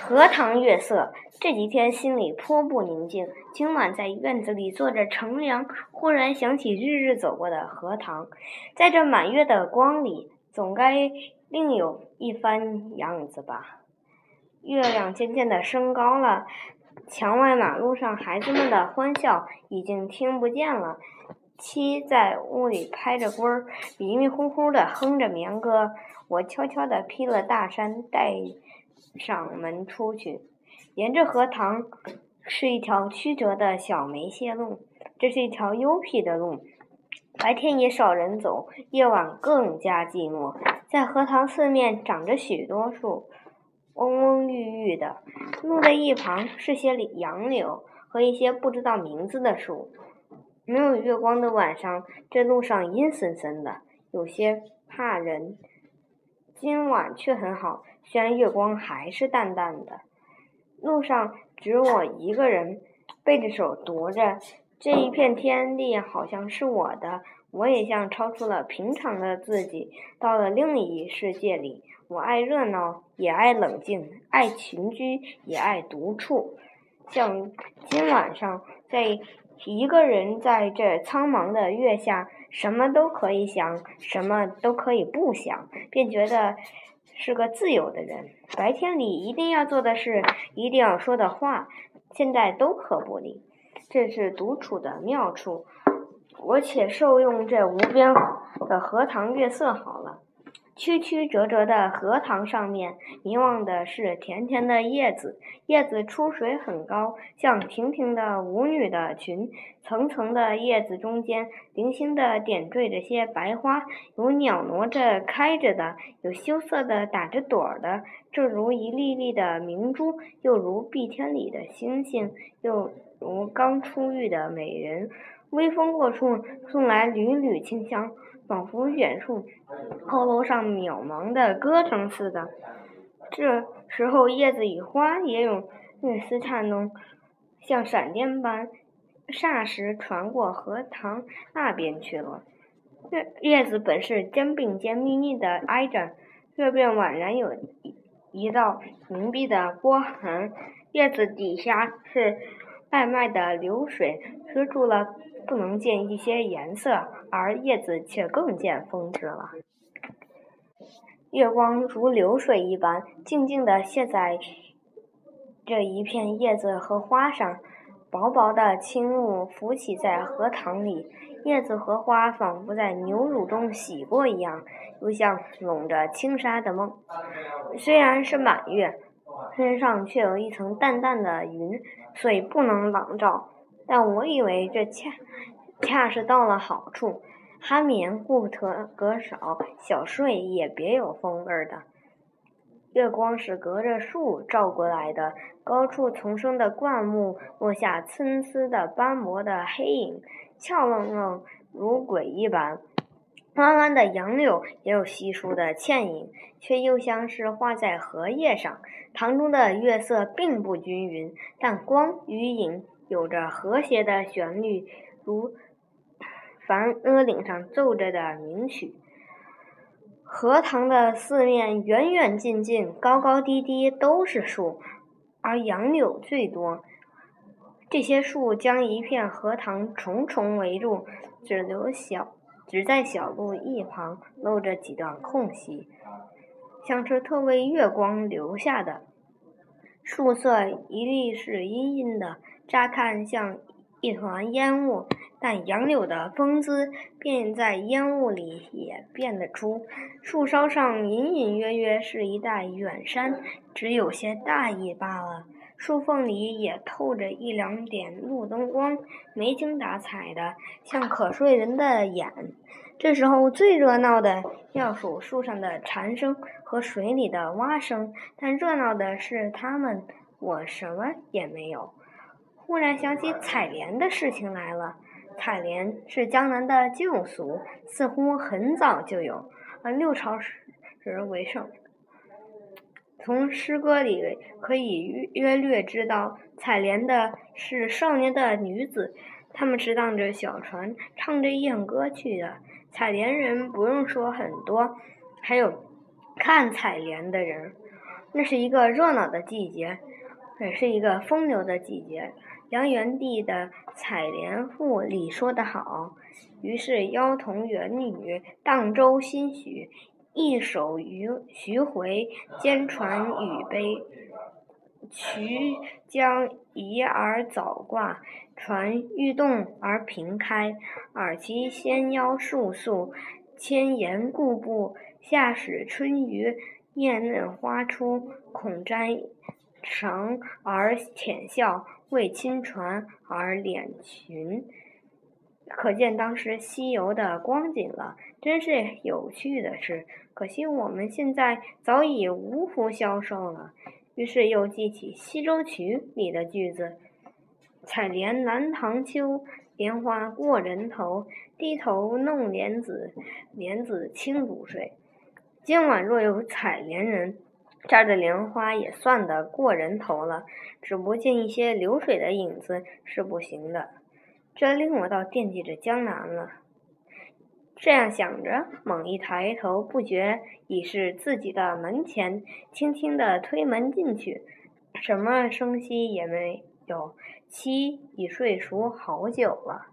荷塘月色，这几天心里颇不宁静。今晚在院子里坐着乘凉，忽然想起日日走过的荷塘，在这满月的光里，总该另有一番样子吧。月亮渐渐的升高了，墙外马路上孩子们的欢笑已经听不见了。七在屋里拍着棍儿，迷迷糊糊的哼着眠歌。我悄悄地披了大衫，带上门出去。沿着荷塘是一条曲折的小梅泄路，这是一条幽僻的路，白天也少人走，夜晚更加寂寞。在荷塘四面长着许多树，蓊蓊郁郁的。路的一旁是些杨柳和一些不知道名字的树。没有月光的晚上，这路上阴森森的，有些怕人。今晚却很好，虽然月光还是淡淡的。路上只有我一个人，背着手踱着。这一片天地好像是我的，我也像超出了平常的自己，到了另一世界里。我爱热闹，也爱冷静；爱群居，也爱独处。像今晚上，在一个人在这苍茫的月下。什么都可以想，什么都可以不想，便觉得是个自由的人。白天里一定要做的事，一定要说的话，现在都可不理。这是独处的妙处。我且受用这无边的荷塘月色好。曲曲折折的荷塘上面，迷望的是甜甜的叶子。叶子出水很高，像亭亭的舞女的裙。层层的叶子中间，零星的点缀着些白花，有袅娜着开着的，有羞涩的打着朵儿的，正如一粒粒的明珠，又如碧天里的星星，又如刚出浴的美人。微风过处，送来缕缕清香。仿佛远处高楼上渺茫的歌声似的。这时候，叶子与花也有一丝颤动，像闪电般，霎时传过荷塘那边去了。叶叶子本是肩并肩密密的挨着，这边宛然有一道凝碧的波痕。叶子底下是脉脉的流水，遮住了。不能见一些颜色，而叶子却更见风致了。月光如流水一般，静静地泻在这一片叶子和花上。薄薄的青雾浮起在荷塘里，叶子和花仿佛在牛乳中洗过一样，又像笼着轻纱的梦。虽然是满月，天上却有一层淡淡的云，所以不能朗照。但我以为这恰恰是到了好处，酣眠不可隔少，小睡也别有风味的。月光是隔着树照过来的，高处丛生的灌木落下参差的斑驳的黑影，俏愣愣如鬼一般。弯弯的杨柳也有稀疏的倩影，却又像是画在荷叶上。塘中的月色并不均匀，但光与影。有着和谐的旋律，如梵阿岭上奏着的名曲。荷塘的四面，远远近近，高高低低，都是树，而杨柳最多。这些树将一片荷塘重重围住，只留小，只在小路一旁露着几段空隙，像是特为月光留下的。树色一律是阴阴的。乍看像一团烟雾，但杨柳的风姿便在烟雾里也辨得出。树梢上隐隐约约是一带远山，只有些大意罢了。树缝里也透着一两点路灯光，没精打采的，像可睡人的眼。这时候最热闹的要数树上的蝉声和水里的蛙声，但热闹的是他们，我什么也没有。忽然想起采莲的事情来了。采莲是江南的旧俗，似乎很早就有，而六朝时时为盛。从诗歌里可以约略知道，采莲的是少年的女子，她们是荡着小船，唱着艳歌去的。采莲人不用说很多，还有看采莲的人。那是一个热闹的季节，也是一个风流的季节。梁元帝的《采莲赋》里说得好：“于是妖童元女荡舟新许，一首余徐回，兼传语悲。渠将移而早挂，船欲动而平开。尔其纤腰束素，千言故步。下使春鱼，燕嫩花出，恐沾裳而浅笑。”为亲传而敛裙，可见当时西游的光景了，真是有趣的事。可惜我们现在早已无福消受了。于是又记起《西洲曲》里的句子：“采莲南塘秋，莲花过人头。低头弄莲子，莲子轻如水。”今晚若有采莲人。扎着莲花也算得过人头了，只不见一些流水的影子是不行的。这令我倒惦记着江南了。这样想着，猛一抬头，不觉已是自己的门前，轻轻的推门进去，什么声息也没有。妻已睡熟好久了。